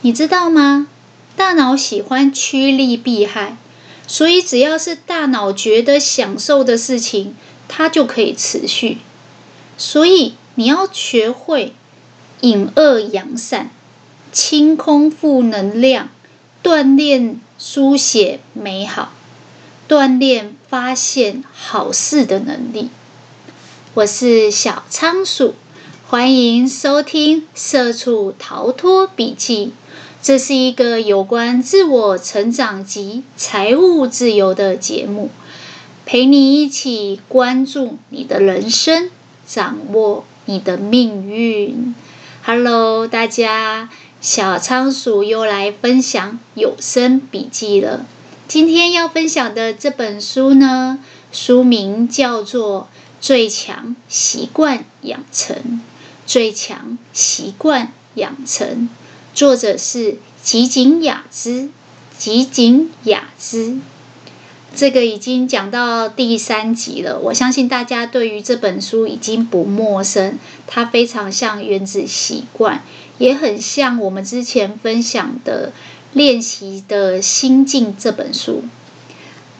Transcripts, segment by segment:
你知道吗？大脑喜欢趋利避害，所以只要是大脑觉得享受的事情，它就可以持续。所以你要学会隐恶扬善、清空负能量，锻炼书写美好，锻炼发现好事的能力。我是小仓鼠，欢迎收听《社畜逃脱笔记》。这是一个有关自我成长及财务自由的节目，陪你一起关注你的人生，掌握你的命运。Hello，大家，小仓鼠又来分享有声笔记了。今天要分享的这本书呢，书名叫做《最强习惯养成》，最强习惯养成。作者是吉井雅之，吉井雅之，这个已经讲到第三集了。我相信大家对于这本书已经不陌生，它非常像《原子习惯》，也很像我们之前分享的《练习的心境》这本书。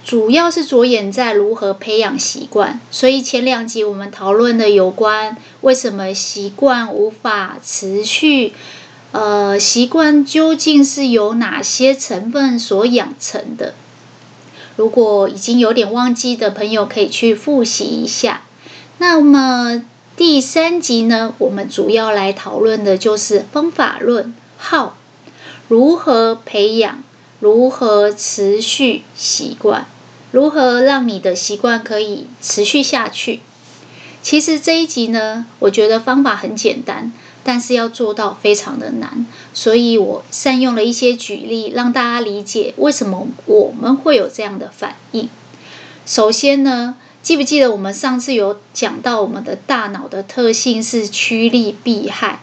主要是着眼在如何培养习惯，所以前两集我们讨论了有关为什么习惯无法持续。呃，习惯究竟是由哪些成分所养成的？如果已经有点忘记的朋友，可以去复习一下。那么第三集呢，我们主要来讨论的就是方法论，How，如何培养，如何持续习惯，如何让你的习惯可以持续下去。其实这一集呢，我觉得方法很简单。但是要做到非常的难，所以我善用了一些举例，让大家理解为什么我们会有这样的反应。首先呢，记不记得我们上次有讲到，我们的大脑的特性是趋利避害，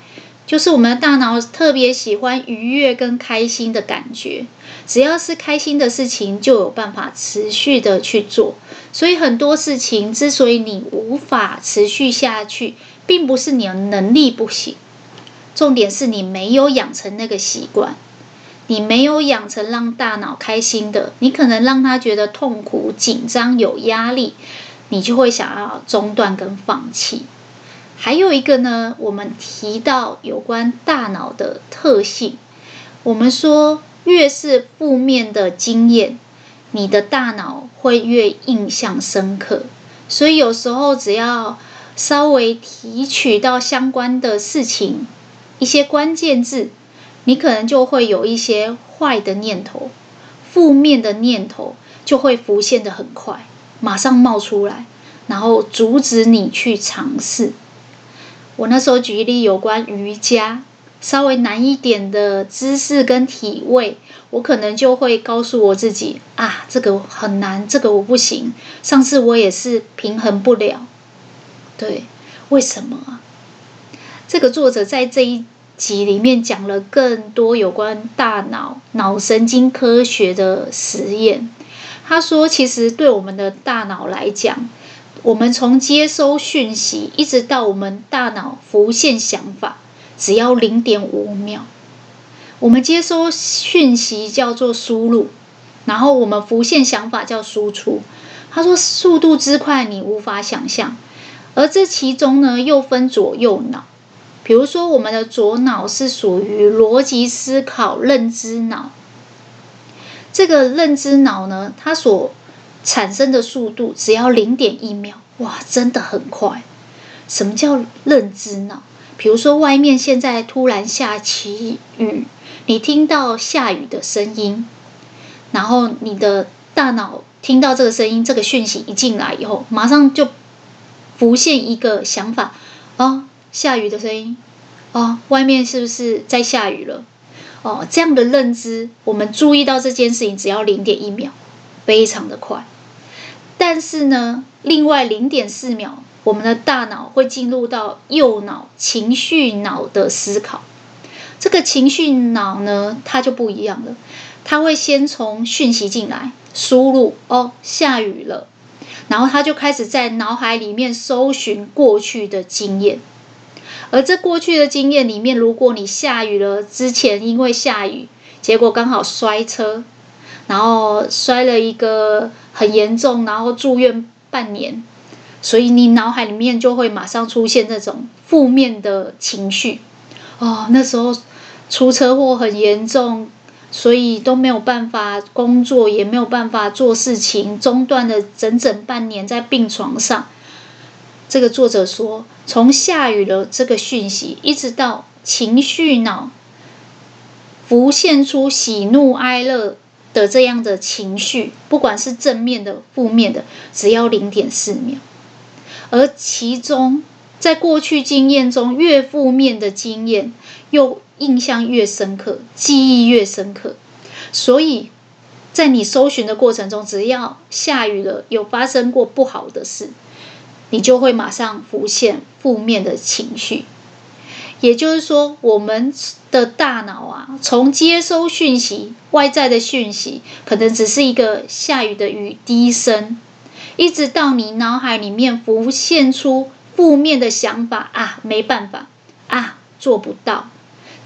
就是我们的大脑特别喜欢愉悦跟开心的感觉，只要是开心的事情，就有办法持续的去做。所以很多事情之所以你无法持续下去，并不是你的能力不行。重点是你没有养成那个习惯，你没有养成让大脑开心的，你可能让他觉得痛苦、紧张、有压力，你就会想要中断跟放弃。还有一个呢，我们提到有关大脑的特性，我们说越是负面的经验，你的大脑会越印象深刻。所以有时候只要稍微提取到相关的事情。一些关键字，你可能就会有一些坏的念头、负面的念头就会浮现的很快，马上冒出来，然后阻止你去尝试。我那时候举例有关瑜伽，稍微难一点的姿势跟体位，我可能就会告诉我自己啊，这个很难，这个我不行。上次我也是平衡不了，对，为什么啊？这个作者在这一集里面讲了更多有关大脑脑神经科学的实验。他说，其实对我们的大脑来讲，我们从接收讯息一直到我们大脑浮现想法，只要零点五秒。我们接收讯息叫做输入，然后我们浮现想法叫输出。他说，速度之快，你无法想象。而这其中呢，又分左右脑。比如说，我们的左脑是属于逻辑思考、认知脑。这个认知脑呢，它所产生的速度只要零点一秒，哇，真的很快。什么叫认知脑？比如说，外面现在突然下起雨，你听到下雨的声音，然后你的大脑听到这个声音，这个讯息一进来以后，马上就浮现一个想法，哦。下雨的声音，哦，外面是不是在下雨了？哦，这样的认知，我们注意到这件事情只要零点一秒，非常的快。但是呢，另外零点四秒，我们的大脑会进入到右脑情绪脑的思考。这个情绪脑呢，它就不一样了，它会先从讯息进来输入，哦，下雨了，然后它就开始在脑海里面搜寻过去的经验。而这过去的经验里面，如果你下雨了之前因为下雨，结果刚好摔车，然后摔了一个很严重，然后住院半年，所以你脑海里面就会马上出现这种负面的情绪。哦，那时候出车祸很严重，所以都没有办法工作，也没有办法做事情，中断了整整半年在病床上。这个作者说，从下雨了这个讯息，一直到情绪脑浮现出喜怒哀乐的这样的情绪，不管是正面的、负面的，只要零点四秒。而其中，在过去经验中，越负面的经验，又印象越深刻，记忆越深刻。所以在你搜寻的过程中，只要下雨了，有发生过不好的事。你就会马上浮现负面的情绪，也就是说，我们的大脑啊，从接收讯息、外在的讯息，可能只是一个下雨的雨滴声，一直到你脑海里面浮现出负面的想法啊，没办法啊，做不到，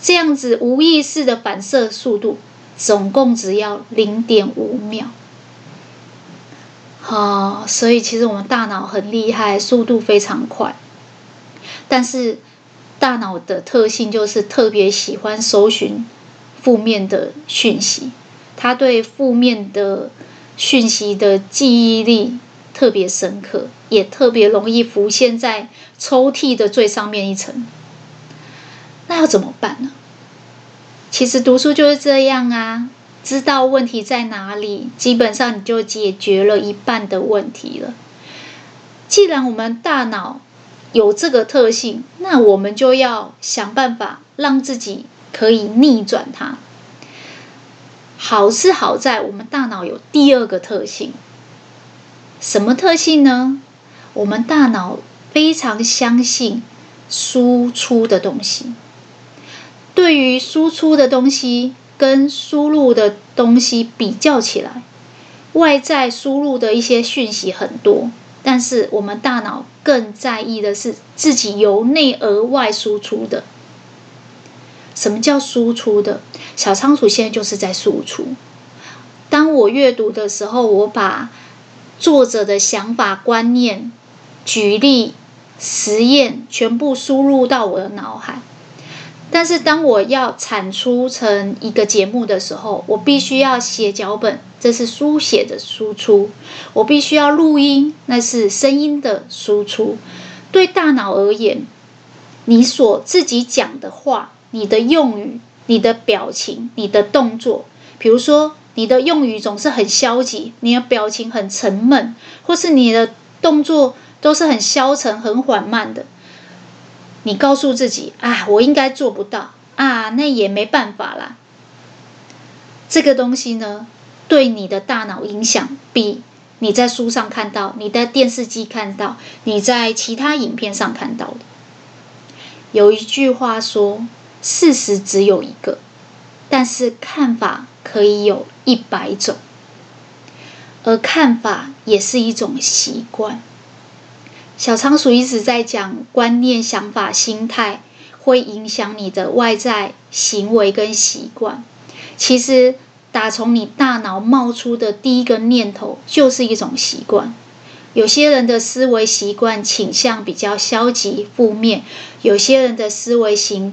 这样子无意识的反射速度，总共只要零点五秒。哦，所以其实我们大脑很厉害，速度非常快。但是大脑的特性就是特别喜欢搜寻负面的讯息，它对负面的讯息的记忆力特别深刻，也特别容易浮现在抽屉的最上面一层。那要怎么办呢？其实读书就是这样啊。知道问题在哪里，基本上你就解决了一半的问题了。既然我们大脑有这个特性，那我们就要想办法让自己可以逆转它。好是好在我们大脑有第二个特性，什么特性呢？我们大脑非常相信输出的东西，对于输出的东西。跟输入的东西比较起来，外在输入的一些讯息很多，但是我们大脑更在意的是自己由内而外输出的。什么叫输出的？小仓鼠现在就是在输出。当我阅读的时候，我把作者的想法、观念、举例、实验全部输入到我的脑海。但是当我要产出成一个节目的时候，我必须要写脚本，这是书写的输出；我必须要录音，那是声音的输出。对大脑而言，你所自己讲的话、你的用语、你的表情、你的动作，比如说你的用语总是很消极，你的表情很沉闷，或是你的动作都是很消沉、很缓慢的。你告诉自己啊，我应该做不到啊，那也没办法啦。这个东西呢，对你的大脑影响比你在书上看到、你在电视机看到、你在其他影片上看到的。有一句话说：“事实只有一个，但是看法可以有一百种，而看法也是一种习惯。”小仓鼠一直在讲观念、想法、心态会影响你的外在行为跟习惯。其实，打从你大脑冒出的第一个念头就是一种习惯。有些人的思维习惯倾向比较消极、负面；有些人的思维习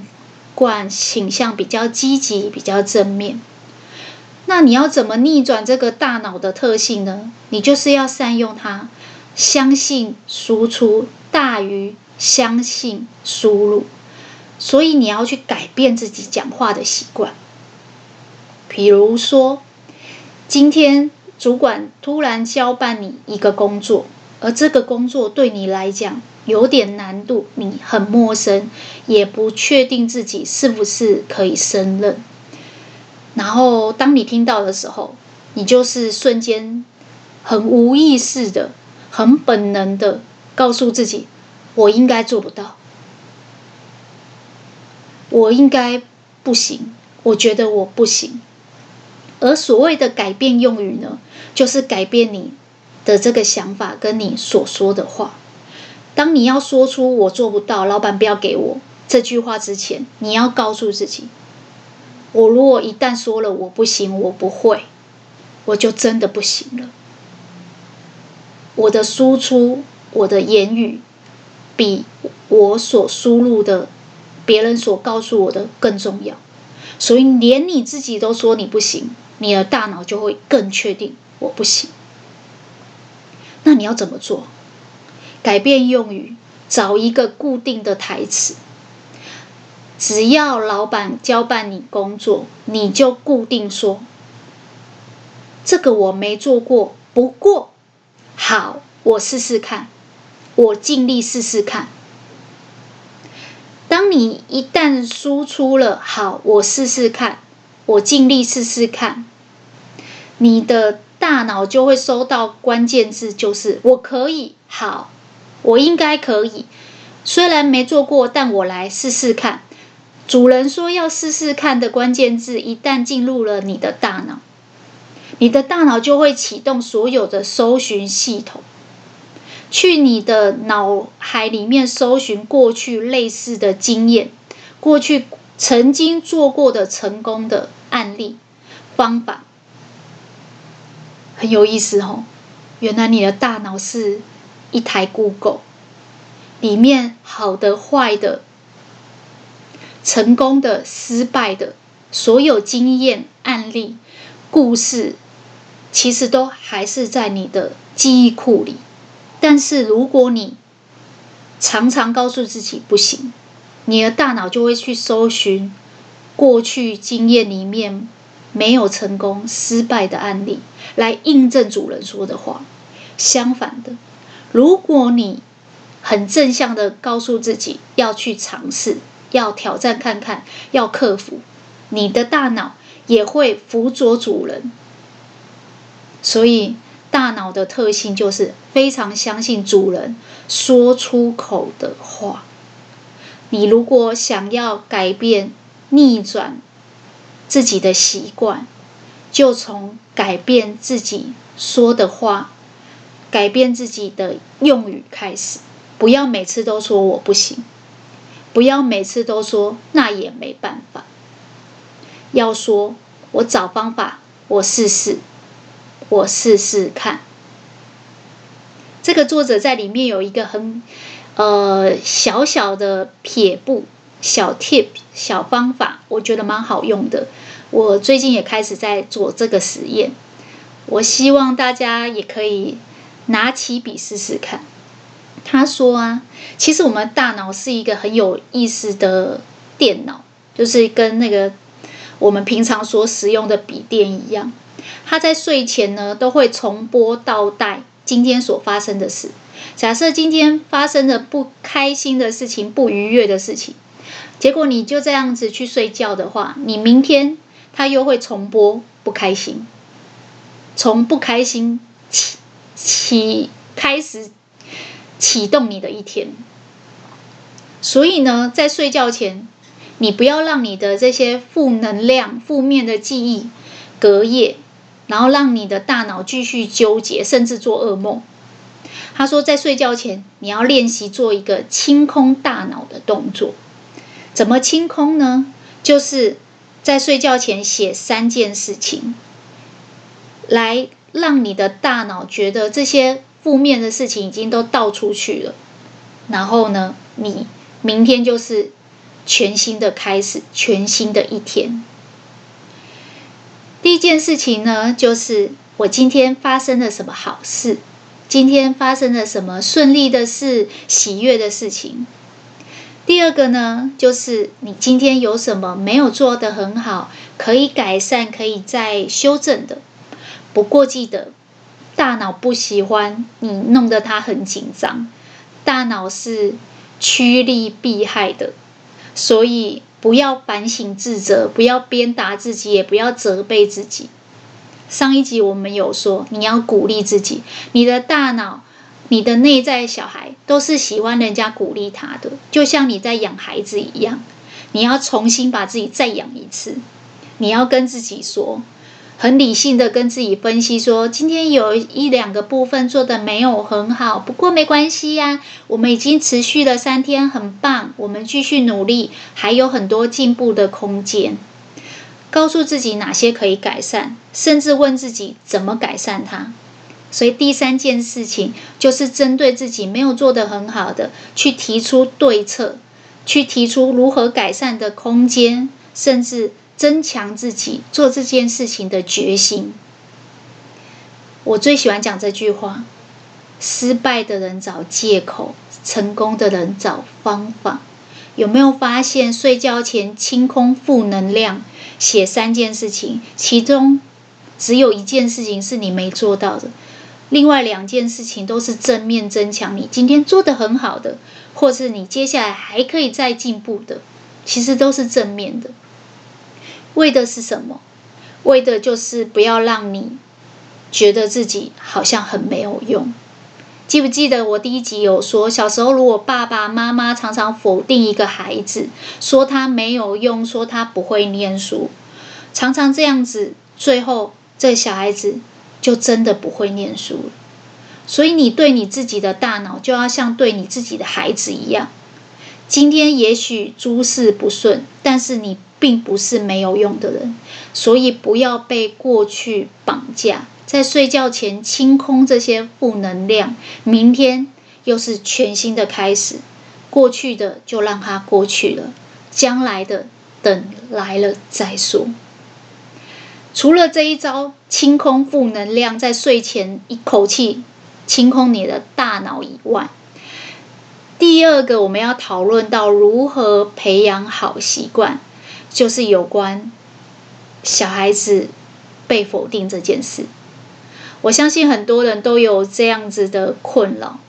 惯倾向比较积极、比较正面。那你要怎么逆转这个大脑的特性呢？你就是要善用它。相信输出大于相信输入，所以你要去改变自己讲话的习惯。比如说，今天主管突然交办你一个工作，而这个工作对你来讲有点难度，你很陌生，也不确定自己是不是可以胜任。然后当你听到的时候，你就是瞬间很无意识的。很本能的告诉自己，我应该做不到，我应该不行，我觉得我不行。而所谓的改变用语呢，就是改变你的这个想法跟你所说的话。当你要说出“我做不到”，老板不要给我，这句话之前，你要告诉自己：我如果一旦说了我不行，我不会，我就真的不行了。我的输出，我的言语，比我所输入的、别人所告诉我的更重要。所以，连你自己都说你不行，你的大脑就会更确定我不行。那你要怎么做？改变用语，找一个固定的台词。只要老板交办你工作，你就固定说：“这个我没做过，不过好，我试试看，我尽力试试看。”当你一旦输出了“好，我试试看，我尽力试试看”，你的大脑就会收到关键字，就是“我可以”，“好，我应该可以”。虽然没做过，但我来试试看。主人说要试试看的关键字，一旦进入了你的大脑，你的大脑就会启动所有的搜寻系统，去你的脑海里面搜寻过去类似的经验，过去曾经做过的成功的案例方法，很有意思哦。原来你的大脑是一台 Google，里面好的坏的。成功的、失败的，所有经验、案例、故事，其实都还是在你的记忆库里。但是，如果你常常告诉自己不行，你的大脑就会去搜寻过去经验里面没有成功、失败的案例，来印证主人说的话。相反的，如果你很正向的告诉自己要去尝试。要挑战看看，要克服，你的大脑也会辅佐主人。所以，大脑的特性就是非常相信主人说出口的话。你如果想要改变、逆转自己的习惯，就从改变自己说的话、改变自己的用语开始。不要每次都说我不行。不要每次都说那也没办法，要说我找方法，我试试，我试试看。这个作者在里面有一个很呃小小的撇步、小 tip、小方法，我觉得蛮好用的。我最近也开始在做这个实验，我希望大家也可以拿起笔试试看。他说啊，其实我们大脑是一个很有意思的电脑，就是跟那个我们平常所使用的笔电一样。他在睡前呢，都会重播倒带今天所发生的事。假设今天发生的不开心的事情、不愉悦的事情，结果你就这样子去睡觉的话，你明天他又会重播不开心，从不开心起起开始。启动你的一天，所以呢，在睡觉前，你不要让你的这些负能量、负面的记忆隔夜，然后让你的大脑继续纠结，甚至做噩梦。他说，在睡觉前，你要练习做一个清空大脑的动作。怎么清空呢？就是在睡觉前写三件事情，来让你的大脑觉得这些。负面的事情已经都倒出去了，然后呢，你明天就是全新的开始，全新的一天。第一件事情呢，就是我今天发生了什么好事，今天发生了什么顺利的事、喜悦的事情。第二个呢，就是你今天有什么没有做得很好，可以改善、可以再修正的。不过记得。大脑不喜欢你弄得它很紧张，大脑是趋利避害的，所以不要反省自责，不要鞭打自己，也不要责备自己。上一集我们有说，你要鼓励自己，你的大脑、你的内在小孩都是喜欢人家鼓励他的，就像你在养孩子一样，你要重新把自己再养一次，你要跟自己说。很理性的跟自己分析说，今天有一两个部分做的没有很好，不过没关系呀，我们已经持续了三天，很棒，我们继续努力，还有很多进步的空间。告诉自己哪些可以改善，甚至问自己怎么改善它。所以第三件事情就是针对自己没有做得很好的，去提出对策，去提出如何改善的空间，甚至。增强自己做这件事情的决心。我最喜欢讲这句话：失败的人找借口，成功的人找方法。有没有发现，睡觉前清空负能量，写三件事情，其中只有一件事情是你没做到的，另外两件事情都是正面增强你今天做的很好的，或是你接下来还可以再进步的，其实都是正面的。为的是什么？为的就是不要让你觉得自己好像很没有用。记不记得我第一集有说，小时候如果爸爸妈妈常常否定一个孩子，说他没有用，说他不会念书，常常这样子，最后这小孩子就真的不会念书了。所以你对你自己的大脑，就要像对你自己的孩子一样。今天也许诸事不顺，但是你。并不是没有用的人，所以不要被过去绑架。在睡觉前清空这些负能量，明天又是全新的开始。过去的就让它过去了，将来的等来了再说。除了这一招清空负能量，在睡前一口气清空你的大脑以外，第二个我们要讨论到如何培养好习惯。就是有关小孩子被否定这件事，我相信很多人都有这样子的困扰。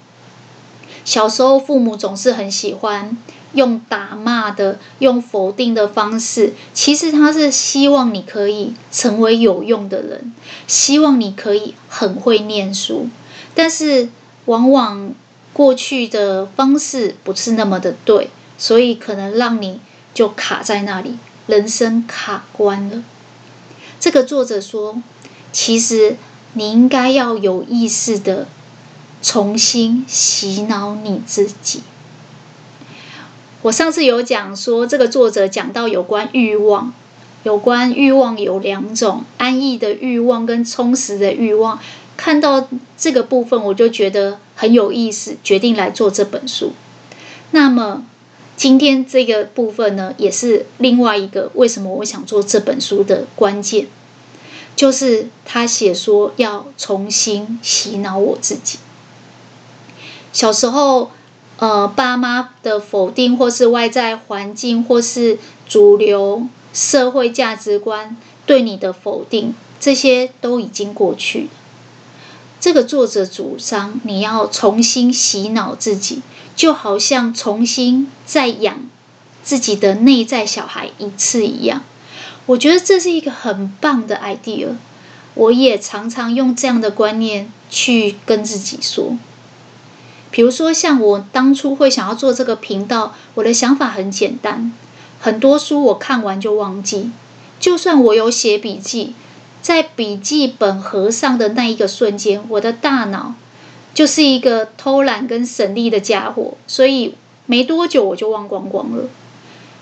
小时候父母总是很喜欢用打骂的、用否定的方式，其实他是希望你可以成为有用的人，希望你可以很会念书，但是往往过去的方式不是那么的对，所以可能让你就卡在那里。人生卡关了。这个作者说：“其实你应该要有意识的重新洗脑你自己。”我上次有讲说，这个作者讲到有关欲望，有关欲望有两种：安逸的欲望跟充实的欲望。看到这个部分，我就觉得很有意思，决定来做这本书。那么。今天这个部分呢，也是另外一个为什么我想做这本书的关键，就是他写说要重新洗脑我自己。小时候，呃，爸妈的否定，或是外在环境，或是主流社会价值观对你的否定，这些都已经过去了。这个作者主张你要重新洗脑自己。就好像重新再养自己的内在小孩一次一样，我觉得这是一个很棒的 idea。我也常常用这样的观念去跟自己说。比如说，像我当初会想要做这个频道，我的想法很简单：很多书我看完就忘记，就算我有写笔记，在笔记本合上的那一个瞬间，我的大脑。就是一个偷懒跟省力的家伙，所以没多久我就忘光光了。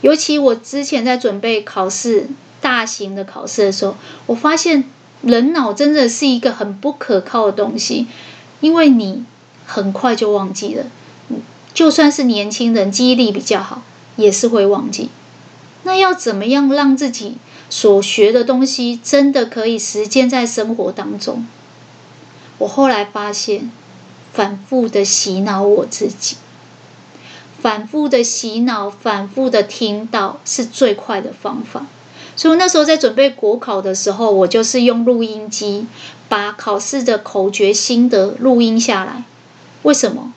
尤其我之前在准备考试、大型的考试的时候，我发现人脑真的是一个很不可靠的东西，因为你很快就忘记了。就算是年轻人记忆力比较好，也是会忘记。那要怎么样让自己所学的东西真的可以实践在生活当中？我后来发现。反复的洗脑我自己，反复的洗脑，反复的听到是最快的方法。所以我那时候在准备国考的时候，我就是用录音机把考试的口诀心得录音下来。为什么？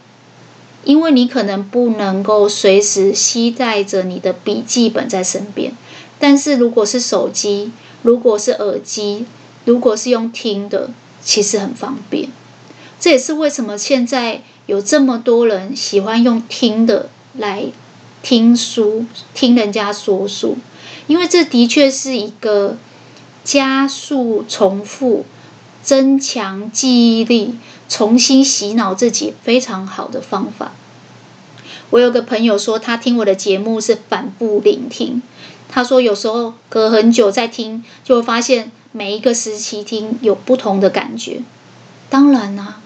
因为你可能不能够随时携带着你的笔记本在身边，但是如果是手机，如果是耳机，如果是用听的，其实很方便。这也是为什么现在有这么多人喜欢用听的来听书、听人家说书，因为这的确是一个加速重复、增强记忆力、重新洗脑自己非常好的方法。我有个朋友说，他听我的节目是反复聆听。他说，有时候隔很久再听，就会发现每一个时期听有不同的感觉。当然啦、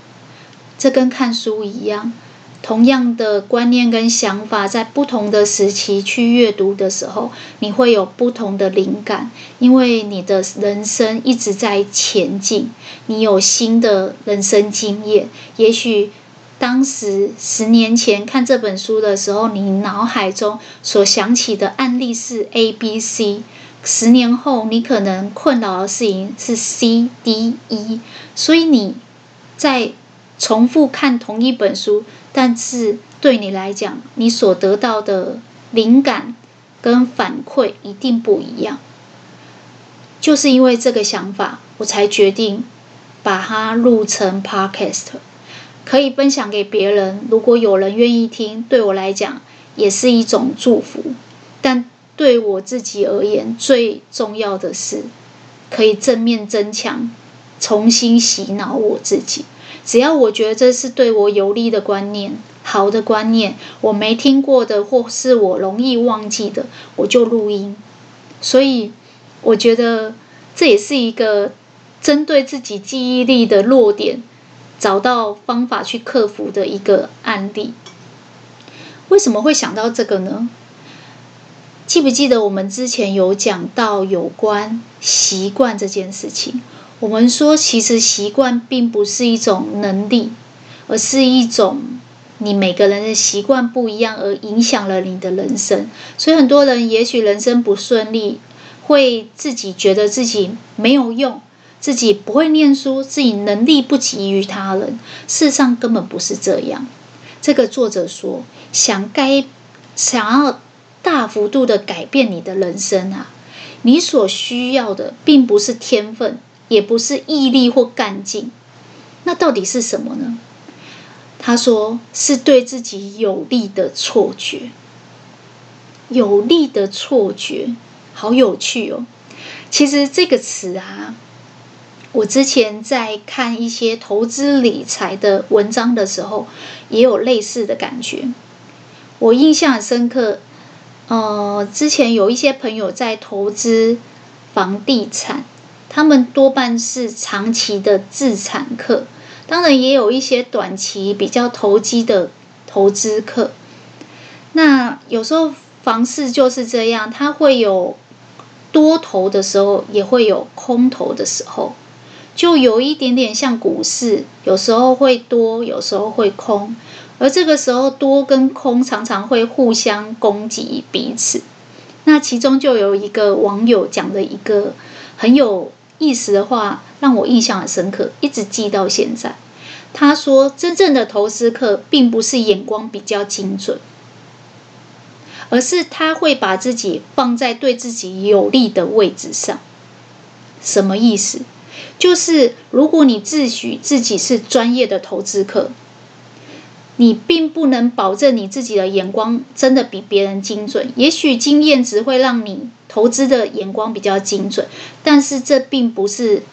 这跟看书一样。同样的观念跟想法，在不同的时期去阅读的时候，你会有不同的灵感，因为你的人生一直在前进，你有新的人生经验。也许当时十年前看这本书的时候，你脑海中所想起的案例是 A、B、C，十年后你可能困扰的事情是 C、D、E，所以你在重复看同一本书。但是对你来讲，你所得到的灵感跟反馈一定不一样。就是因为这个想法，我才决定把它录成 Podcast，可以分享给别人。如果有人愿意听，对我来讲也是一种祝福。但对我自己而言，最重要的是可以正面增强，重新洗脑我自己。只要我觉得这是对我有利的观念、好的观念，我没听过的或是我容易忘记的，我就录音。所以我觉得这也是一个针对自己记忆力的弱点，找到方法去克服的一个案例。为什么会想到这个呢？记不记得我们之前有讲到有关习惯这件事情？我们说，其实习惯并不是一种能力，而是一种你每个人的习惯不一样，而影响了你的人生。所以很多人也许人生不顺利，会自己觉得自己没有用，自己不会念书，自己能力不及于他人。事实上根本不是这样。这个作者说，想该想要大幅度的改变你的人生啊，你所需要的并不是天分。也不是毅力或干劲，那到底是什么呢？他说是对自己有利的错觉。有利的错觉，好有趣哦。其实这个词啊，我之前在看一些投资理财的文章的时候，也有类似的感觉。我印象很深刻，呃，之前有一些朋友在投资房地产。他们多半是长期的资产客，当然也有一些短期比较投机的投资客。那有时候房市就是这样，它会有多头的时候，也会有空头的时候，就有一点点像股市，有时候会多，有时候会空。而这个时候多跟空常常会互相攻击彼此。那其中就有一个网友讲的一个很有。意思的话让我印象很深刻，一直记到现在。他说，真正的投资客并不是眼光比较精准，而是他会把自己放在对自己有利的位置上。什么意思？就是如果你自诩自己是专业的投资客，你并不能保证你自己的眼光真的比别人精准。也许经验值会让你。投资的眼光比较精准，但是这并不是，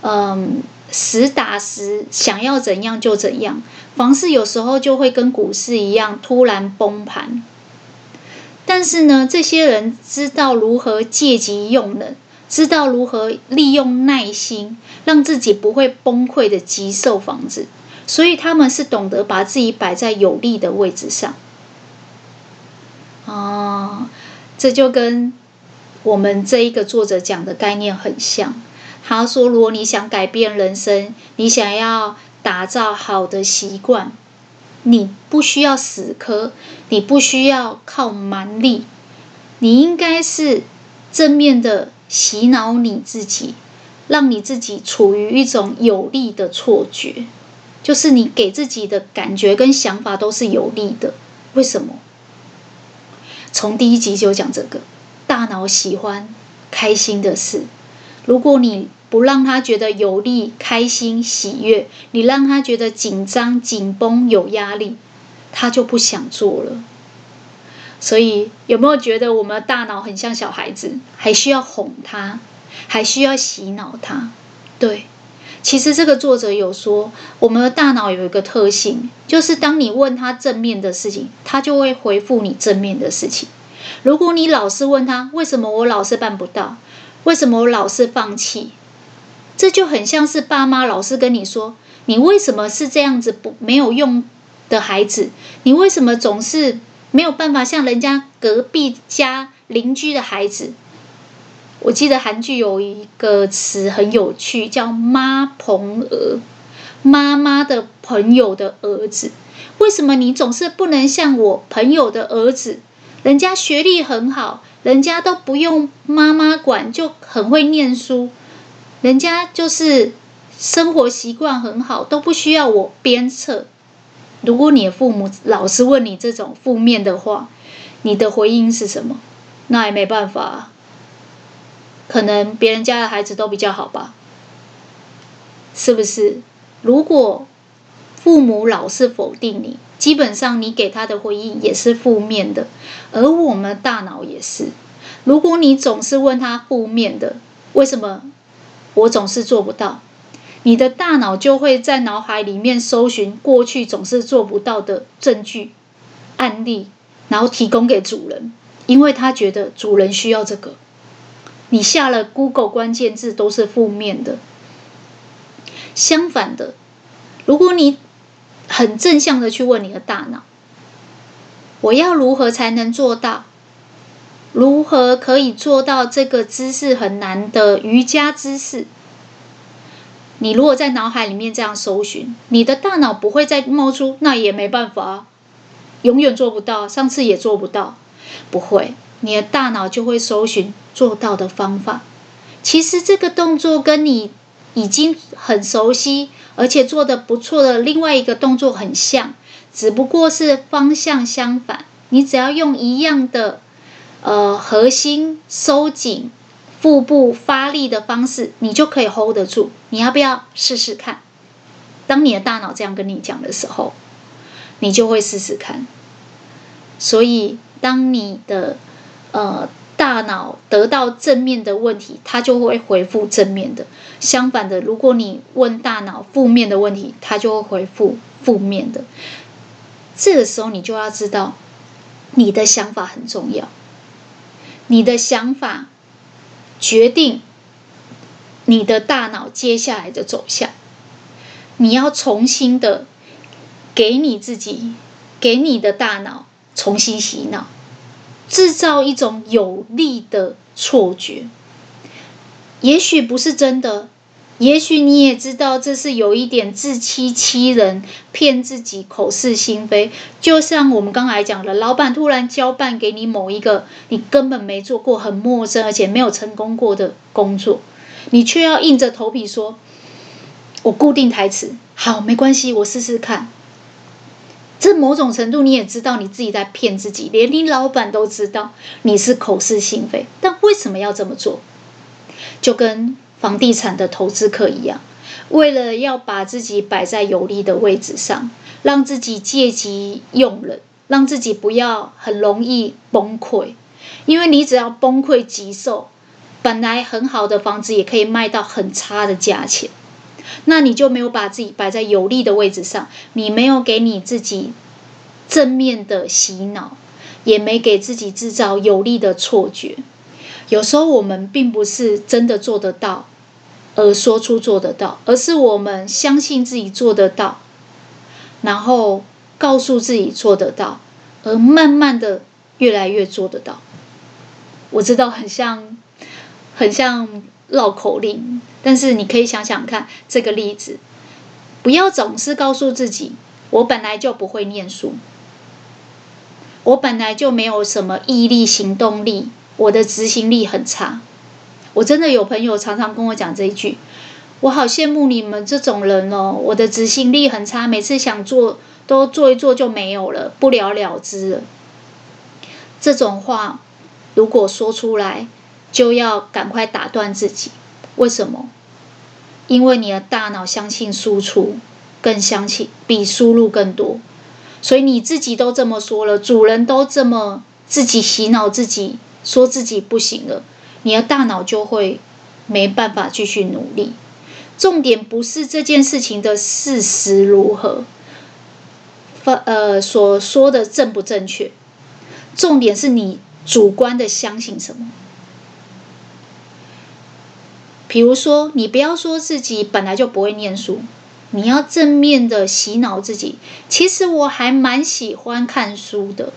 嗯，实打实想要怎样就怎样。房市有时候就会跟股市一样突然崩盘，但是呢，这些人知道如何借机用人，知道如何利用耐心，让自己不会崩溃的急售房子，所以他们是懂得把自己摆在有利的位置上。哦，这就跟。我们这一个作者讲的概念很像，他说：如果你想改变人生，你想要打造好的习惯，你不需要死磕，你不需要靠蛮力，你应该是正面的洗脑你自己，让你自己处于一种有利的错觉，就是你给自己的感觉跟想法都是有利的。为什么？从第一集就讲这个。大脑喜欢开心的事，如果你不让他觉得有利、开心、喜悦，你让他觉得紧张、紧绷、有压力，他就不想做了。所以，有没有觉得我们的大脑很像小孩子，还需要哄他，还需要洗脑他。对，其实这个作者有说，我们的大脑有一个特性，就是当你问他正面的事情，他就会回复你正面的事情。如果你老是问他为什么我老是办不到，为什么我老是放弃，这就很像是爸妈老是跟你说，你为什么是这样子不没有用的孩子？你为什么总是没有办法像人家隔壁家邻居的孩子？我记得韩剧有一个词很有趣，叫“妈朋儿”，妈妈的朋友的儿子。为什么你总是不能像我朋友的儿子？人家学历很好，人家都不用妈妈管，就很会念书。人家就是生活习惯很好，都不需要我鞭策。如果你的父母老是问你这种负面的话，你的回应是什么？那也没办法。可能别人家的孩子都比较好吧，是不是？如果父母老是否定你，基本上你给他的回应也是负面的。而我们大脑也是，如果你总是问他负面的，为什么我总是做不到？你的大脑就会在脑海里面搜寻过去总是做不到的证据、案例，然后提供给主人，因为他觉得主人需要这个。你下了 Google 关键字都是负面的。相反的，如果你很正向的去问你的大脑，我要如何才能做到？如何可以做到这个姿势很难的瑜伽姿势？你如果在脑海里面这样搜寻，你的大脑不会再冒出，那也没办法，永远做不到，上次也做不到，不会。你的大脑就会搜寻做到的方法。其实这个动作跟你已经很熟悉，而且做得不错的另外一个动作很像，只不过是方向相反。你只要用一样的呃核心收紧、腹部发力的方式，你就可以 hold 得住。你要不要试试看？当你的大脑这样跟你讲的时候，你就会试试看。所以当你的呃，大脑得到正面的问题，它就会回复正面的。相反的，如果你问大脑负面的问题，它就会回复负面的。这个时候，你就要知道，你的想法很重要。你的想法决定你的大脑接下来的走向。你要重新的给你自己，给你的大脑重新洗脑。制造一种有利的错觉，也许不是真的，也许你也知道这是有一点自欺欺人、骗自己、口是心非。就像我们刚才讲的，老板突然交办给你某一个你根本没做过、很陌生而且没有成功过的工作，你却要硬着头皮说：“我固定台词，好，没关系，我试试看。”这某种程度你也知道你自己在骗自己，连你老板都知道你是口是心非。但为什么要这么做？就跟房地产的投资客一样，为了要把自己摆在有利的位置上，让自己借机用人，让自己不要很容易崩溃。因为你只要崩溃急售，本来很好的房子也可以卖到很差的价钱。那你就没有把自己摆在有利的位置上，你没有给你自己正面的洗脑，也没给自己制造有利的错觉。有时候我们并不是真的做得到，而说出做得到，而是我们相信自己做得到，然后告诉自己做得到，而慢慢的越来越做得到。我知道很像，很像。绕口令，但是你可以想想看这个例子，不要总是告诉自己，我本来就不会念书，我本来就没有什么毅力、行动力，我的执行力很差。我真的有朋友常常跟我讲这一句，我好羡慕你们这种人哦，我的执行力很差，每次想做都做一做就没有了，不了了之了。这种话如果说出来，就要赶快打断自己，为什么？因为你的大脑相信输出，更相信比输入更多，所以你自己都这么说了，主人都这么自己洗脑自己，说自己不行了，你的大脑就会没办法继续努力。重点不是这件事情的事实如何，发呃，所说的正不正确，重点是你主观的相信什么。比如说，你不要说自己本来就不会念书，你要正面的洗脑自己。其实我还蛮喜欢看书的，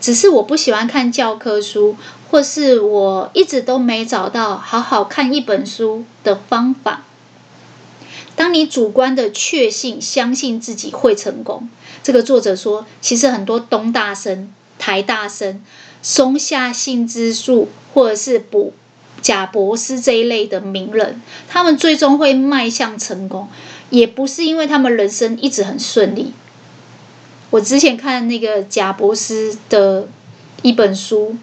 只是我不喜欢看教科书，或是我一直都没找到好好看一本书的方法。当你主观的确信、相信自己会成功，这个作者说，其实很多东大生、台大生、松下幸之助，或者是补。贾伯斯这一类的名人，他们最终会迈向成功，也不是因为他们人生一直很顺利。我之前看那个贾伯斯的一本书，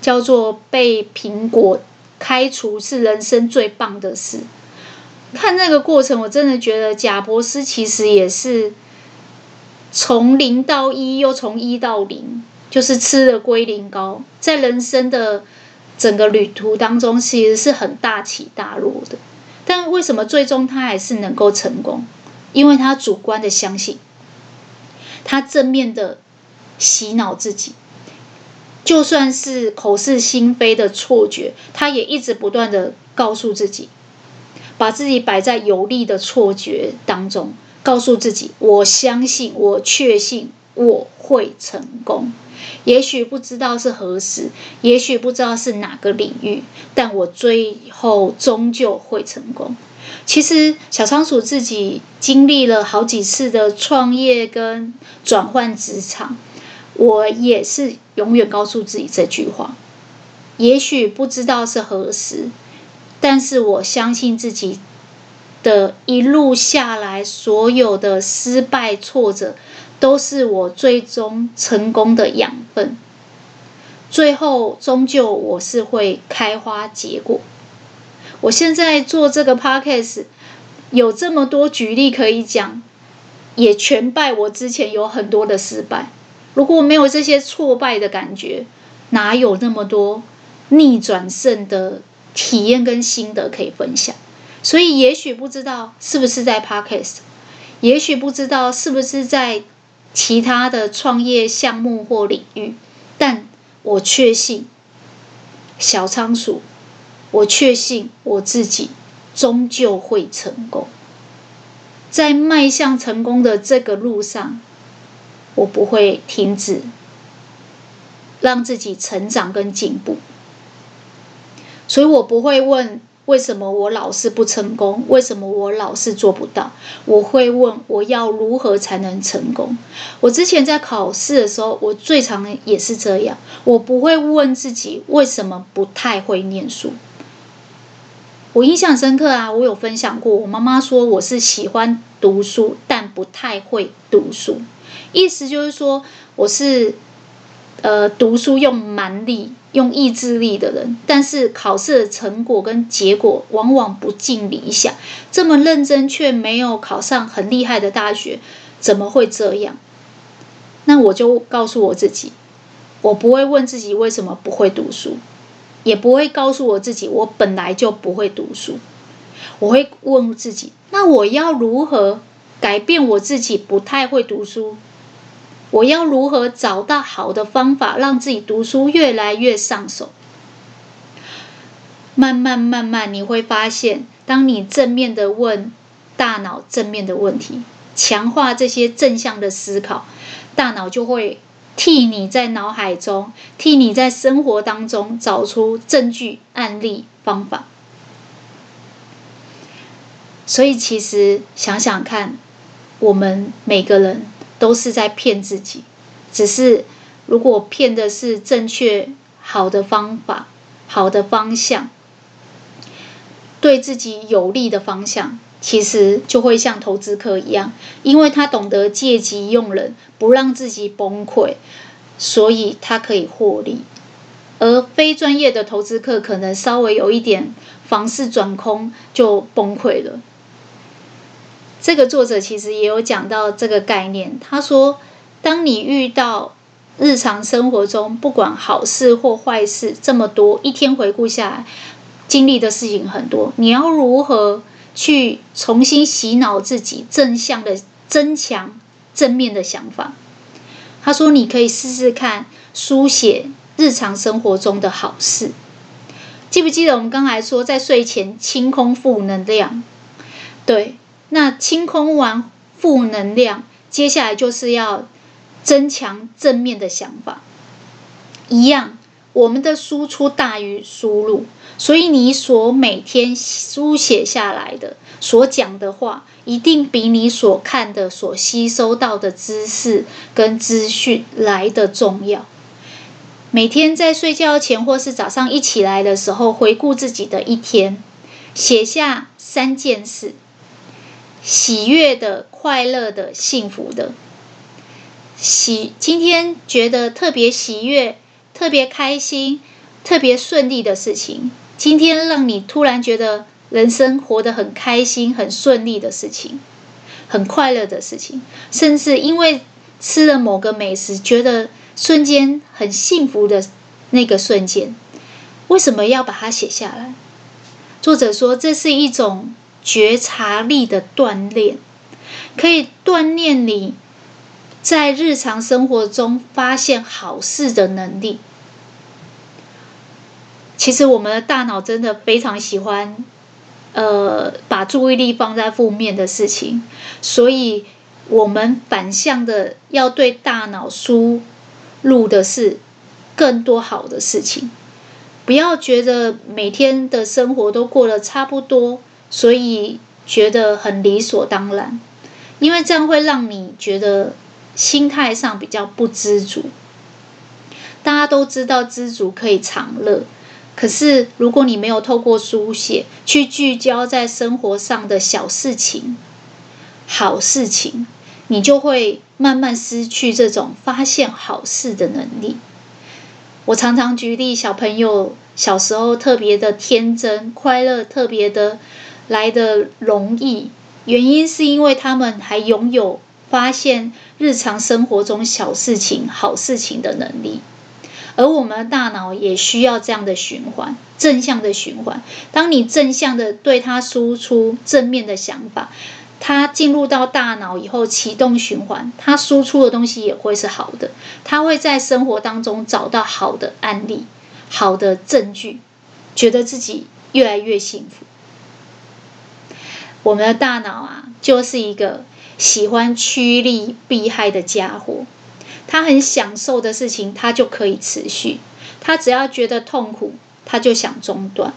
叫做《被苹果开除是人生最棒的事》。看那个过程，我真的觉得贾伯斯其实也是从零到一，又从一到零，就是吃了龟苓膏，在人生的。整个旅途当中其实是很大起大落的，但为什么最终他还是能够成功？因为他主观的相信，他正面的洗脑自己，就算是口是心非的错觉，他也一直不断的告诉自己，把自己摆在有利的错觉当中，告诉自己：我相信，我确信我会成功。也许不知道是何时，也许不知道是哪个领域，但我最后终究会成功。其实小仓鼠自己经历了好几次的创业跟转换职场，我也是永远告诉自己这句话：也许不知道是何时，但是我相信自己的一路下来所有的失败挫折。都是我最终成功的养分，最后终究我是会开花结果。我现在做这个 podcast，有这么多举例可以讲，也全拜我之前有很多的失败。如果没有这些挫败的感觉，哪有那么多逆转胜的体验跟心得可以分享？所以也许不知道是不是在 podcast，也许不知道是不是在。其他的创业项目或领域，但我确信小仓鼠，我确信我自己终究会成功。在迈向成功的这个路上，我不会停止，让自己成长跟进步。所以我不会问。为什么我老是不成功？为什么我老是做不到？我会问我要如何才能成功？我之前在考试的时候，我最常也是这样。我不会问自己为什么不太会念书。我印象深刻啊，我有分享过，我妈妈说我是喜欢读书，但不太会读书。意思就是说我是。呃，读书用蛮力、用意志力的人，但是考试的成果跟结果往往不尽理想。这么认真却没有考上很厉害的大学，怎么会这样？那我就告诉我自己，我不会问自己为什么不会读书，也不会告诉我自己我本来就不会读书。我会问自己，那我要如何改变我自己不太会读书？我要如何找到好的方法，让自己读书越来越上手？慢慢慢慢，你会发现，当你正面的问大脑正面的问题，强化这些正向的思考，大脑就会替你在脑海中，替你在生活当中找出证据、案例、方法。所以，其实想想看，我们每个人。都是在骗自己，只是如果骗的是正确、好的方法、好的方向，对自己有利的方向，其实就会像投资客一样，因为他懂得借机用人，不让自己崩溃，所以他可以获利。而非专业的投资客，可能稍微有一点房市转空就崩溃了。这个作者其实也有讲到这个概念。他说，当你遇到日常生活中不管好事或坏事这么多，一天回顾下来，经历的事情很多，你要如何去重新洗脑自己，正向的增强正面的想法？他说：“你可以试试看书写日常生活中的好事。记不记得我们刚才说，在睡前清空负能量？对，那清空完负能量，接下来就是要增强正面的想法。一样，我们的输出大于输入，所以你所每天书写下来的、所讲的话。”一定比你所看的、所吸收到的知识跟资讯来的重要。每天在睡觉前或是早上一起来的时候，回顾自己的一天，写下三件事：喜悦的、快乐的、幸福的。喜，今天觉得特别喜悦、特别开心、特别顺利的事情，今天让你突然觉得。人生活得很开心、很顺利的事情，很快乐的事情，甚至因为吃了某个美食，觉得瞬间很幸福的那个瞬间，为什么要把它写下来？作者说，这是一种觉察力的锻炼，可以锻炼你在日常生活中发现好事的能力。其实，我们的大脑真的非常喜欢。呃，把注意力放在负面的事情，所以我们反向的要对大脑输入的是更多好的事情。不要觉得每天的生活都过得差不多，所以觉得很理所当然，因为这样会让你觉得心态上比较不知足。大家都知道知足可以常乐。可是，如果你没有透过书写去聚焦在生活上的小事情、好事情，你就会慢慢失去这种发现好事的能力。我常常举例，小朋友小时候特别的天真、快乐，特别的来的容易，原因是因为他们还拥有发现日常生活中小事情、好事情的能力。而我们的大脑也需要这样的循环，正向的循环。当你正向的对它输出正面的想法，它进入到大脑以后启动循环，它输出的东西也会是好的。它会在生活当中找到好的案例、好的证据，觉得自己越来越幸福。我们的大脑啊，就是一个喜欢趋利避害的家伙。他很享受的事情，他就可以持续；他只要觉得痛苦，他就想中断。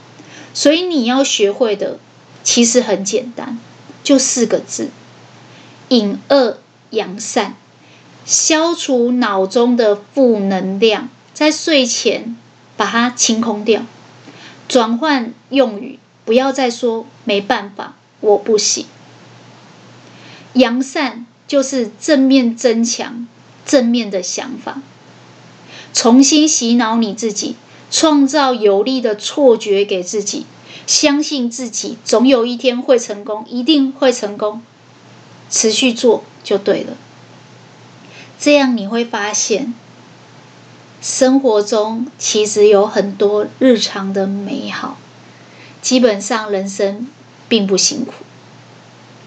所以你要学会的，其实很简单，就四个字：隐恶扬善，消除脑中的负能量，在睡前把它清空掉，转换用语，不要再说没办法，我不行。扬善就是正面增强。正面的想法，重新洗脑你自己，创造有利的错觉给自己，相信自己总有一天会成功，一定会成功，持续做就对了。这样你会发现，生活中其实有很多日常的美好，基本上人生并不辛苦。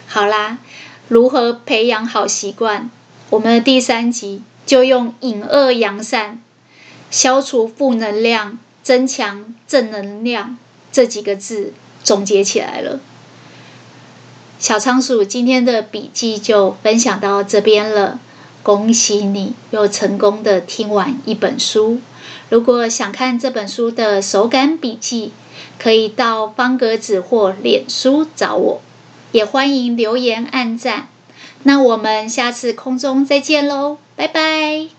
好啦，如何培养好习惯？我们的第三集就用“引恶扬善”，消除负能量、增强正能量这几个字总结起来了。小仓鼠今天的笔记就分享到这边了，恭喜你又成功的听完一本书。如果想看这本书的手感笔记，可以到方格子或脸书找我，也欢迎留言按赞。那我们下次空中再见喽，拜拜。